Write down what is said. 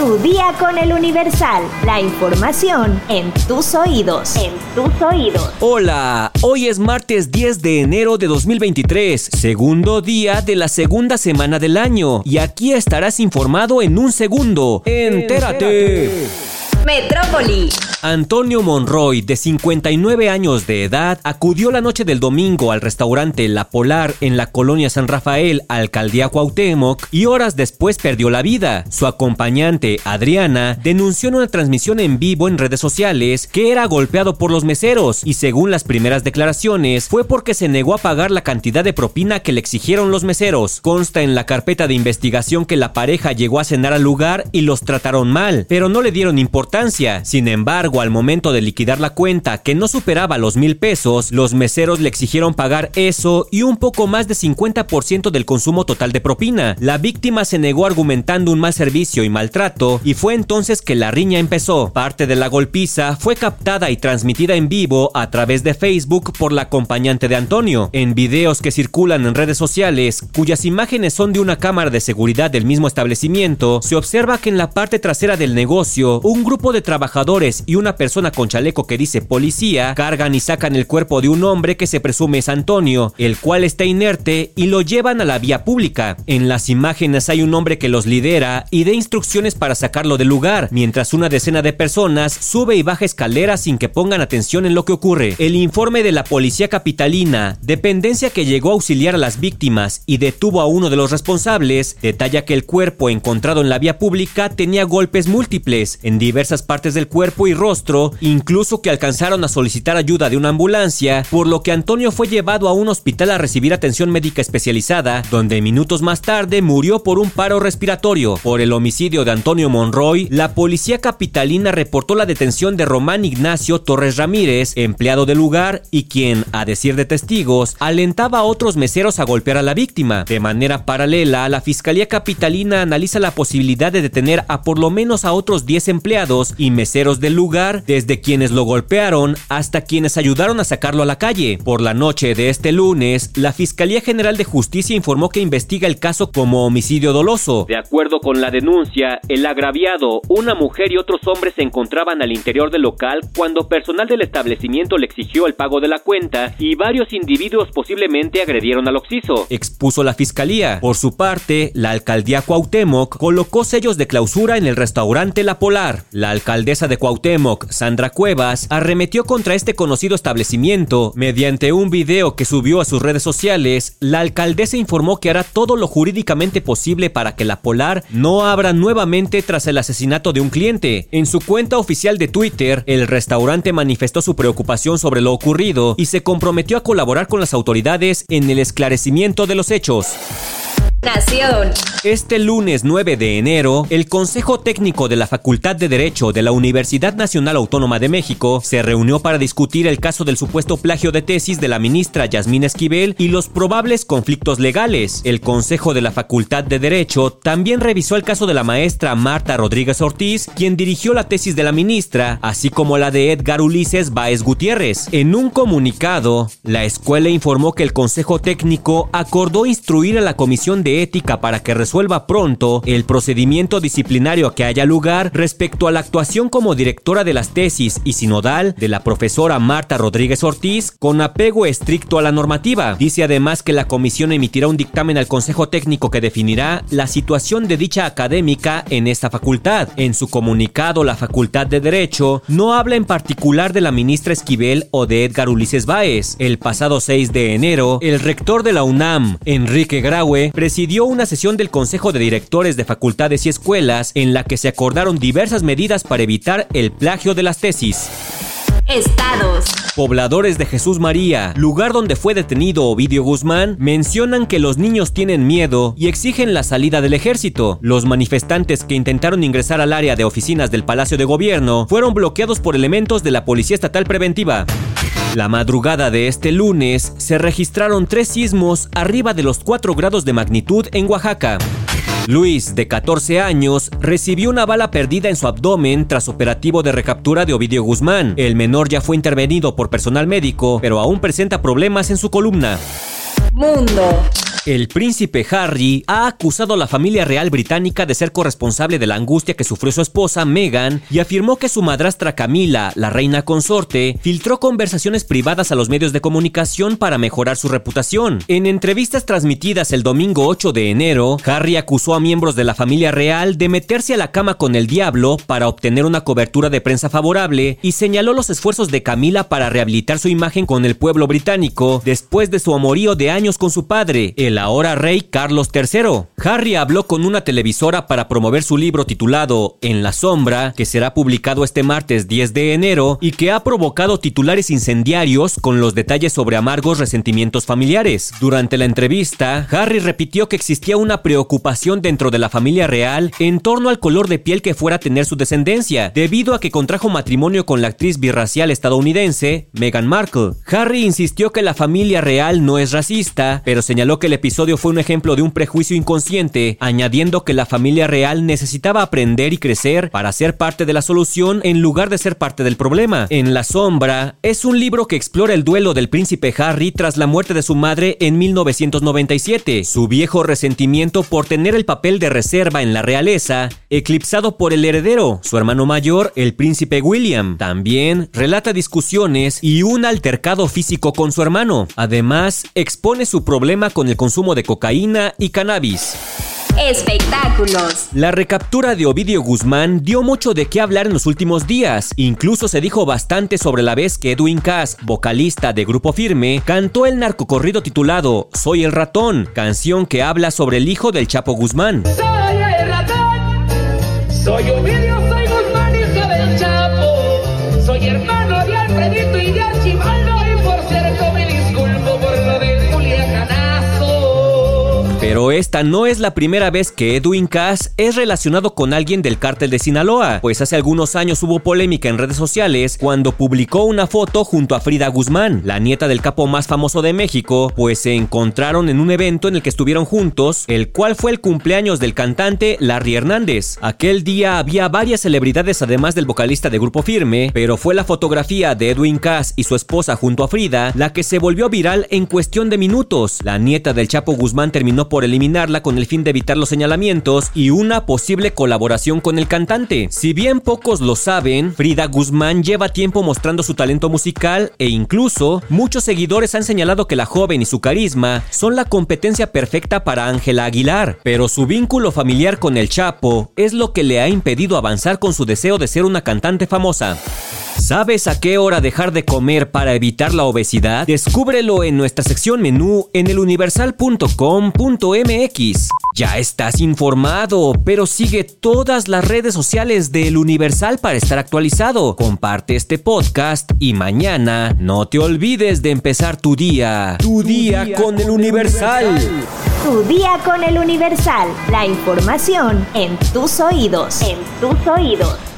Tu día con el Universal. La información en tus oídos. En tus oídos. Hola, hoy es martes 10 de enero de 2023, segundo día de la segunda semana del año. Y aquí estarás informado en un segundo. Entérate. Metrópoli. Antonio Monroy, de 59 años de edad, acudió la noche del domingo al restaurante La Polar en la colonia San Rafael, alcaldía Cuauhtémoc, y horas después perdió la vida. Su acompañante, Adriana, denunció en una transmisión en vivo en redes sociales que era golpeado por los meseros y según las primeras declaraciones fue porque se negó a pagar la cantidad de propina que le exigieron los meseros. Consta en la carpeta de investigación que la pareja llegó a cenar al lugar y los trataron mal, pero no le dieron importancia. Sin embargo, al momento de liquidar la cuenta que no superaba los mil pesos, los meseros le exigieron pagar eso y un poco más de 50% del consumo total de propina. La víctima se negó argumentando un mal servicio y maltrato y fue entonces que la riña empezó. Parte de la golpiza fue captada y transmitida en vivo a través de Facebook por la acompañante de Antonio. En videos que circulan en redes sociales, cuyas imágenes son de una cámara de seguridad del mismo establecimiento, se observa que en la parte trasera del negocio, un grupo de trabajadores y una persona con chaleco que dice policía cargan y sacan el cuerpo de un hombre que se presume es Antonio, el cual está inerte y lo llevan a la vía pública. En las imágenes hay un hombre que los lidera y da instrucciones para sacarlo del lugar, mientras una decena de personas sube y baja escaleras sin que pongan atención en lo que ocurre. El informe de la policía capitalina, dependencia que llegó a auxiliar a las víctimas y detuvo a uno de los responsables, detalla que el cuerpo encontrado en la vía pública tenía golpes múltiples en diversas partes del cuerpo y rostro incluso que alcanzaron a solicitar ayuda de una ambulancia, por lo que Antonio fue llevado a un hospital a recibir atención médica especializada, donde minutos más tarde murió por un paro respiratorio. Por el homicidio de Antonio Monroy, la policía capitalina reportó la detención de Román Ignacio Torres Ramírez, empleado del lugar, y quien, a decir de testigos, alentaba a otros meseros a golpear a la víctima. De manera paralela, la Fiscalía Capitalina analiza la posibilidad de detener a por lo menos a otros 10 empleados y meseros del lugar desde quienes lo golpearon hasta quienes ayudaron a sacarlo a la calle. Por la noche de este lunes, la Fiscalía General de Justicia informó que investiga el caso como homicidio doloso. De acuerdo con la denuncia, el agraviado, una mujer y otros hombres se encontraban al interior del local cuando personal del establecimiento le exigió el pago de la cuenta y varios individuos posiblemente agredieron al occiso, expuso la fiscalía. Por su parte, la alcaldía Cuauhtémoc colocó sellos de clausura en el restaurante La Polar. La alcaldesa de Cuauhtémoc Sandra Cuevas, arremetió contra este conocido establecimiento. Mediante un video que subió a sus redes sociales, la alcaldesa informó que hará todo lo jurídicamente posible para que la Polar no abra nuevamente tras el asesinato de un cliente. En su cuenta oficial de Twitter, el restaurante manifestó su preocupación sobre lo ocurrido y se comprometió a colaborar con las autoridades en el esclarecimiento de los hechos. Nación. Este lunes 9 de enero, el Consejo Técnico de la Facultad de Derecho de la Universidad Nacional Autónoma de México se reunió para discutir el caso del supuesto plagio de tesis de la ministra Yasmín Esquivel y los probables conflictos legales. El Consejo de la Facultad de Derecho también revisó el caso de la maestra Marta Rodríguez Ortiz, quien dirigió la tesis de la ministra, así como la de Edgar Ulises Baez Gutiérrez. En un comunicado, la escuela informó que el Consejo Técnico acordó instruir a la Comisión de ética para que resuelva pronto el procedimiento disciplinario que haya lugar respecto a la actuación como directora de las tesis y sinodal de la profesora Marta Rodríguez Ortiz con apego estricto a la normativa. Dice además que la comisión emitirá un dictamen al Consejo Técnico que definirá la situación de dicha académica en esta facultad. En su comunicado, la Facultad de Derecho no habla en particular de la ministra Esquivel o de Edgar Ulises Báez. El pasado 6 de enero, el rector de la UNAM, Enrique Graue, presidió una sesión del Consejo de Directores de Facultades y Escuelas en la que se acordaron diversas medidas para evitar el plagio de las tesis. Estados. Pobladores de Jesús María, lugar donde fue detenido Ovidio Guzmán, mencionan que los niños tienen miedo y exigen la salida del ejército. Los manifestantes que intentaron ingresar al área de oficinas del Palacio de Gobierno fueron bloqueados por elementos de la Policía Estatal Preventiva. La madrugada de este lunes se registraron tres sismos arriba de los 4 grados de magnitud en Oaxaca. Luis, de 14 años, recibió una bala perdida en su abdomen tras operativo de recaptura de Ovidio Guzmán. El menor ya fue intervenido por personal médico, pero aún presenta problemas en su columna. Mundo. El príncipe Harry ha acusado a la familia real británica de ser corresponsable de la angustia que sufrió su esposa Meghan y afirmó que su madrastra Camila, la reina consorte, filtró conversaciones privadas a los medios de comunicación para mejorar su reputación. En entrevistas transmitidas el domingo 8 de enero, Harry acusó a miembros de la familia real de meterse a la cama con el diablo para obtener una cobertura de prensa favorable y señaló los esfuerzos de Camila para rehabilitar su imagen con el pueblo británico después de su amorío de años con su padre, el ahora rey Carlos III. Harry habló con una televisora para promover su libro titulado En la sombra, que será publicado este martes 10 de enero y que ha provocado titulares incendiarios con los detalles sobre amargos resentimientos familiares. Durante la entrevista, Harry repitió que existía una preocupación dentro de la familia real en torno al color de piel que fuera a tener su descendencia, debido a que contrajo matrimonio con la actriz birracial estadounidense Meghan Markle. Harry insistió que la familia real no es racista, pero señaló que el episodio fue un ejemplo de un prejuicio inconsciente, añadiendo que la familia real necesitaba aprender y crecer para ser parte de la solución en lugar de ser parte del problema. En la sombra es un libro que explora el duelo del príncipe Harry tras la muerte de su madre en 1997, su viejo resentimiento por tener el papel de reserva en la realeza, eclipsado por el heredero, su hermano mayor, el príncipe William. También relata discusiones y un altercado físico con su hermano. Además, expone su problema con el consumo de cocaína y cannabis. Espectáculos. La recaptura de Ovidio Guzmán dio mucho de qué hablar en los últimos días. Incluso se dijo bastante sobre la vez que Edwin Cass, vocalista de Grupo Firme, cantó el narcocorrido titulado Soy el ratón, canción que habla sobre el hijo del Chapo Guzmán. Soy el ratón, soy Ovidio, soy Guzmán, hijo del Chapo. Soy hermano de Alfredito y de Esta no es la primera vez que Edwin Cass es relacionado con alguien del cártel de Sinaloa, pues hace algunos años hubo polémica en redes sociales cuando publicó una foto junto a Frida Guzmán, la nieta del capo más famoso de México, pues se encontraron en un evento en el que estuvieron juntos, el cual fue el cumpleaños del cantante Larry Hernández. Aquel día había varias celebridades además del vocalista de Grupo Firme, pero fue la fotografía de Edwin Cass y su esposa junto a Frida la que se volvió viral en cuestión de minutos. La nieta del Chapo Guzmán terminó por eliminarla con el fin de evitar los señalamientos y una posible colaboración con el cantante. Si bien pocos lo saben, Frida Guzmán lleva tiempo mostrando su talento musical e incluso muchos seguidores han señalado que la joven y su carisma son la competencia perfecta para Ángela Aguilar, pero su vínculo familiar con el Chapo es lo que le ha impedido avanzar con su deseo de ser una cantante famosa. ¿Sabes a qué hora dejar de comer para evitar la obesidad? Descúbrelo en nuestra sección menú en eluniversal.com.mx. Ya estás informado, pero sigue todas las redes sociales de El Universal para estar actualizado. Comparte este podcast y mañana no te olvides de empezar tu día. Tu, día, con, El Universal. Tu día con el Universal. La información en tus oídos. En tus oídos.